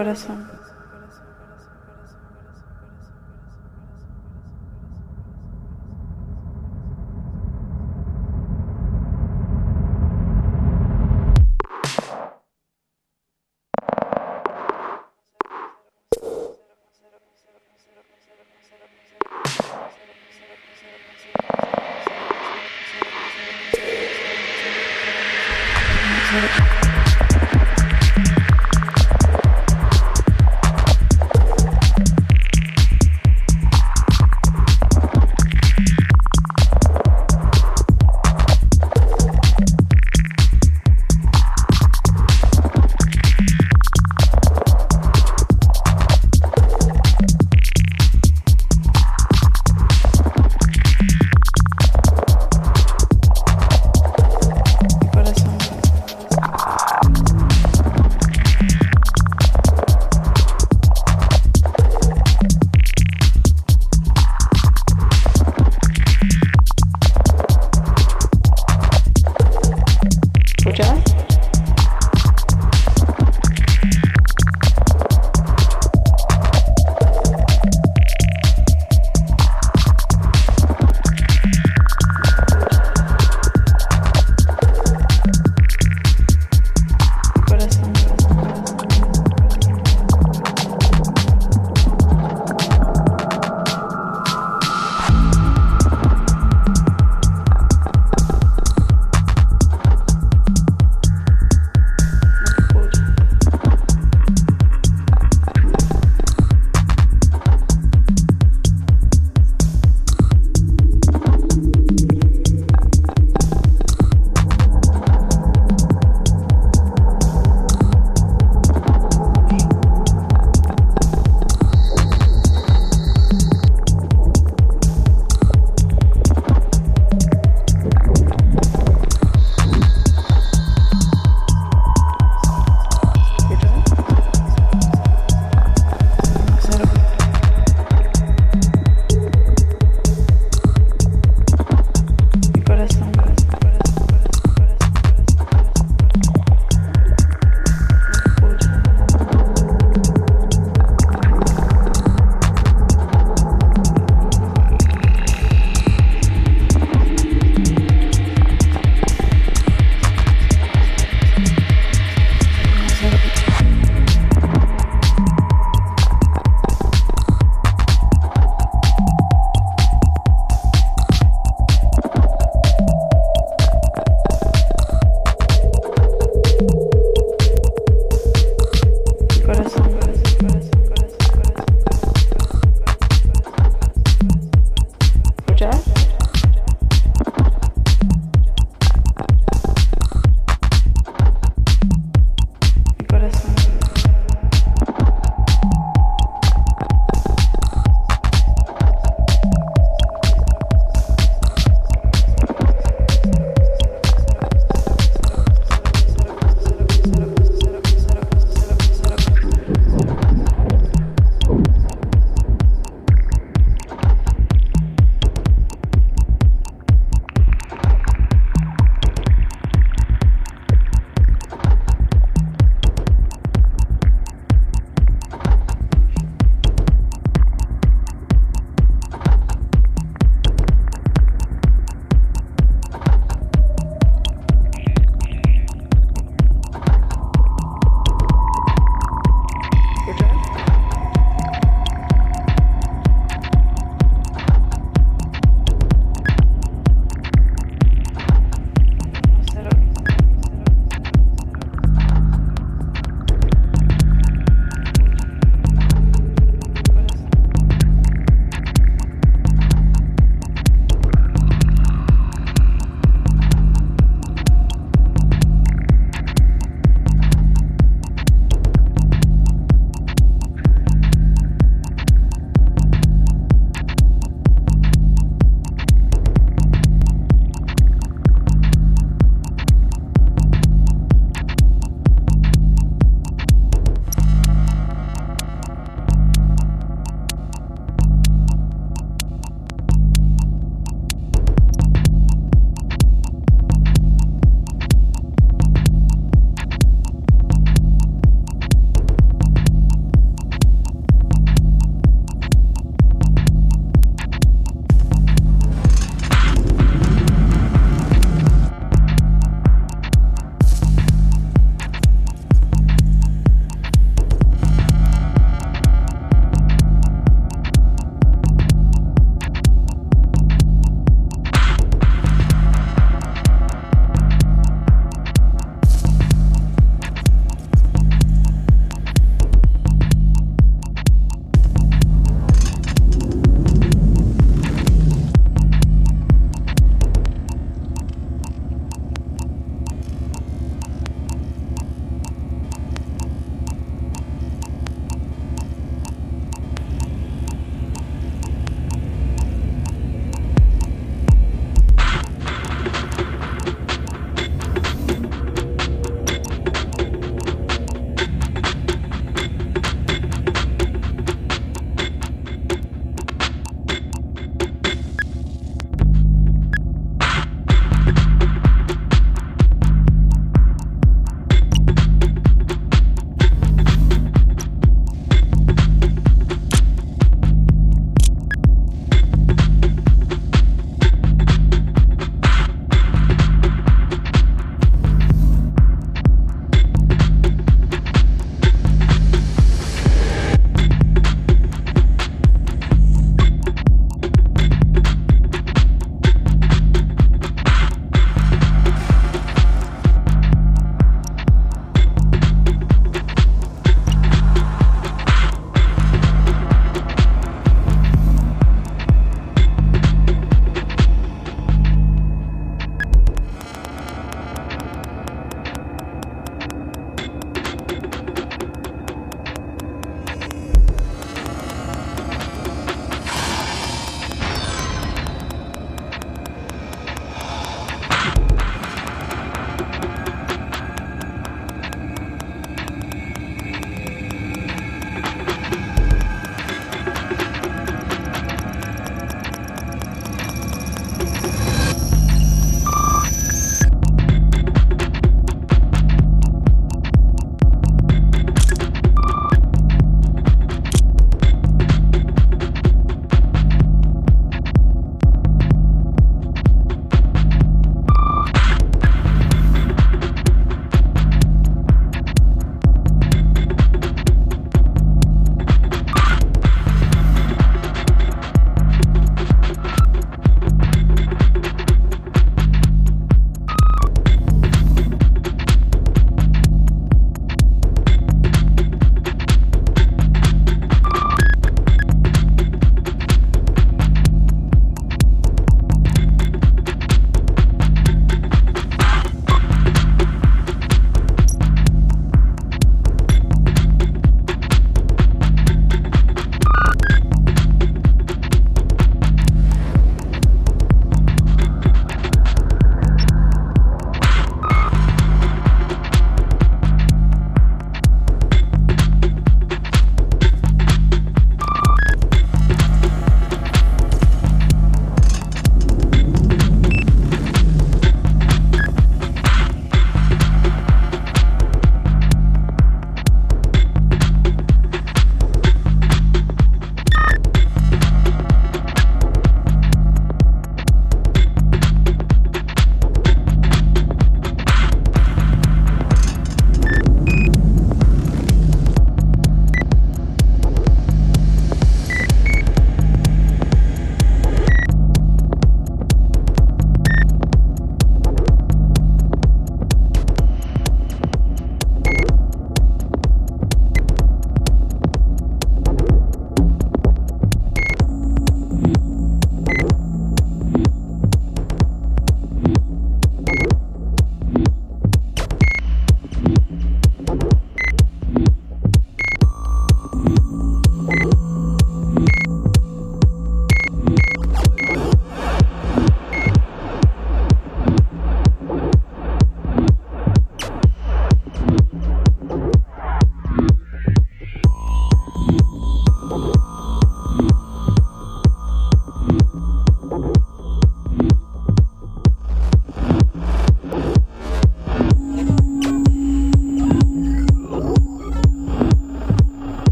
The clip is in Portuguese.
coração.